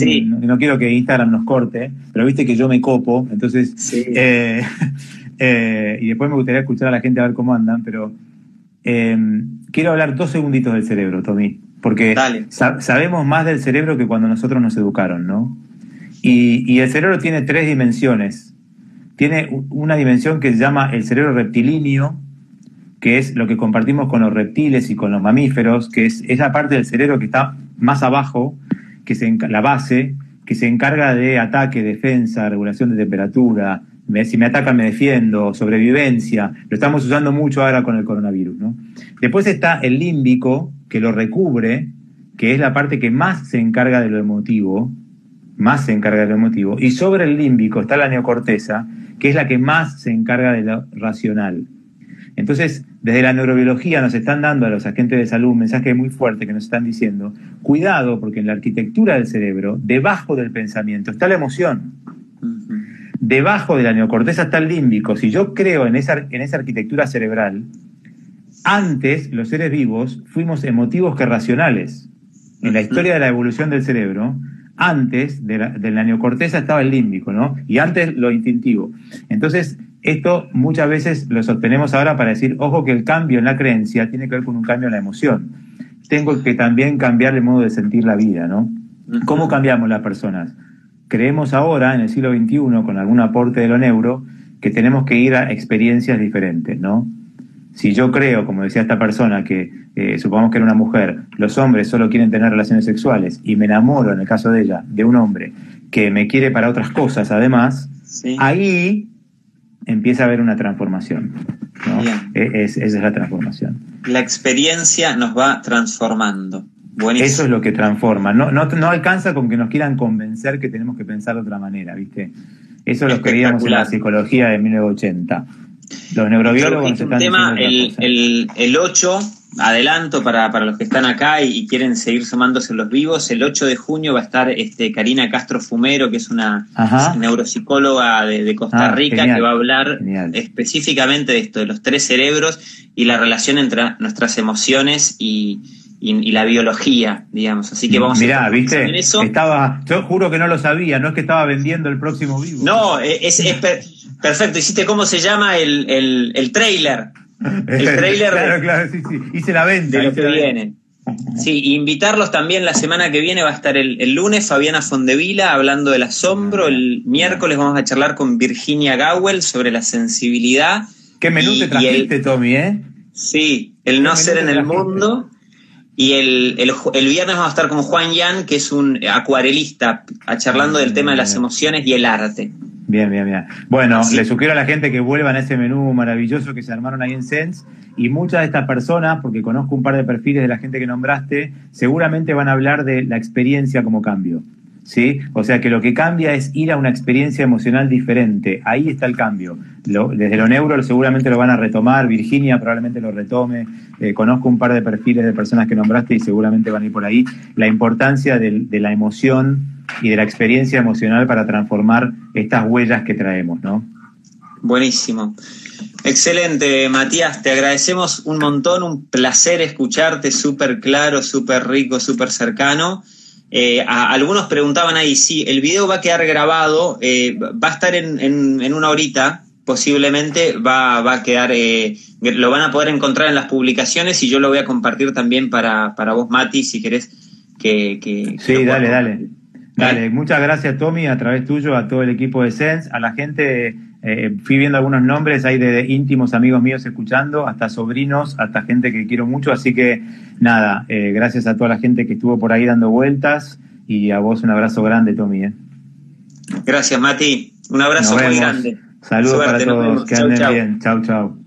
no, quiero que Instagram nos corte, pero viste que yo me copo, entonces eh, eh, y después me gustaría escuchar a la gente a ver cómo andan, pero eh, quiero hablar dos segunditos del cerebro, Tommy, porque sabemos más del cerebro que cuando nosotros nos educaron, ¿no? Y, el cerebro tiene tres dimensiones. Tiene una dimensión que se llama el cerebro reptilíneo, que es lo que compartimos con los reptiles y con los mamíferos, que es esa parte del cerebro que está más abajo, que es la base, que se encarga de ataque, defensa, regulación de temperatura, si me atacan me defiendo, sobrevivencia. Lo estamos usando mucho ahora con el coronavirus. ¿no? Después está el límbico, que lo recubre, que es la parte que más se encarga de lo emotivo, más se encarga del emotivo, y sobre el límbico está la neocorteza, que es la que más se encarga de lo racional. Entonces, desde la neurobiología nos están dando a los agentes de salud un mensaje muy fuerte que nos están diciendo, cuidado porque en la arquitectura del cerebro, debajo del pensamiento, está la emoción. Debajo de la neocorteza está el límbico. Si yo creo en esa, en esa arquitectura cerebral, antes los seres vivos fuimos emotivos que racionales. En la historia de la evolución del cerebro, antes de la, neocorteza estaba el límbico, ¿no? Y antes lo instintivo. Entonces, esto muchas veces lo sostenemos ahora para decir, ojo que el cambio en la creencia tiene que ver con un cambio en la emoción. Tengo que también cambiar el modo de sentir la vida, ¿no? ¿Cómo cambiamos las personas? Creemos ahora, en el siglo XXI, con algún aporte de lo neuro, que tenemos que ir a experiencias diferentes, ¿no? Si yo creo, como decía esta persona, que eh, supongamos que era una mujer, los hombres solo quieren tener relaciones sexuales y me enamoro, en el caso de ella, de un hombre que me quiere para otras cosas además, ahí empieza a haber una transformación. E, esa es la transformación. La experiencia nos va transformando. Eso es lo que transforma. No, no, no alcanza con que nos quieran convencer que tenemos que pensar de otra manera, ¿viste? Eso lo creíamos en la psicología de 1980. Los neurobiólogos. un tema, el, el, 8, adelanto para, los que están acá y, quieren seguir sumándose los vivos, el 8 de junio va a estar este, Karina Castro Fumero, que es una neuropsicóloga de, Costa ah, Rica, que va a hablar específicamente de esto, de los tres cerebros y la relación entre nuestras emociones y, la biología, digamos. Así que vamos a ¿viste? eso. Estaba, yo juro que no lo sabía, no es que estaba vendiendo el próximo vivo. No, es, es, Perfecto, hiciste cómo se llama el, el, el trailer. El trailer claro, claro, sí, sí. Hice la venta. De lo que viene. Sí, invitarlos también la semana que viene va a estar el, el, lunes Fabiana Fondevila hablando del asombro. El miércoles vamos a charlar con Virginia Gowell sobre la sensibilidad. ¿Qué menú te trajiste, Tommy, eh? Sí, el no ser en el mundo. Y el, el, el, viernes vamos a estar con Juan Yan, que es un acuarelista, charlando del tema de las emociones y el arte. Bien, bien, bien. Bueno, le sugiero a la gente que vuelvan a ese menú maravilloso que se armaron ahí en Sense y muchas de estas personas, porque conozco un par de perfiles de la gente que nombraste, seguramente van a hablar de la experiencia como cambio. ¿Sí? O sea que lo que cambia es ir a una experiencia emocional diferente. Ahí está el cambio. desde lo neuro seguramente lo van a retomar, Virginia probablemente lo retome. Eh, conozco un par de perfiles de personas que nombraste y seguramente van a ir por ahí. La importancia de la emoción y de la experiencia emocional para transformar estas huellas que traemos, ¿no? Buenísimo. Excelente, Matías, te agradecemos un montón, un placer escucharte, súper claro, súper rico, súper cercano. Eh, algunos preguntaban ahí, sí, el video va a quedar grabado, eh, va a estar en, una horita, posiblemente va, va a quedar, eh, lo van a poder encontrar en las publicaciones y yo lo voy a compartir también para, para vos, Mati, si querés que... que sí, dale, dale. Dale, muchas gracias Tommy, a través tuyo, a todo el equipo de Sense, a la gente, eh, fui viendo algunos nombres, hay de, íntimos amigos míos escuchando, hasta sobrinos, hasta gente que quiero mucho, así que nada, eh, gracias a toda la gente que estuvo por ahí dando vueltas y a vos un abrazo grande Tommy. Eh. Gracias Mati, un abrazo muy grande. Saludos para todos, que anden bien, chau chau.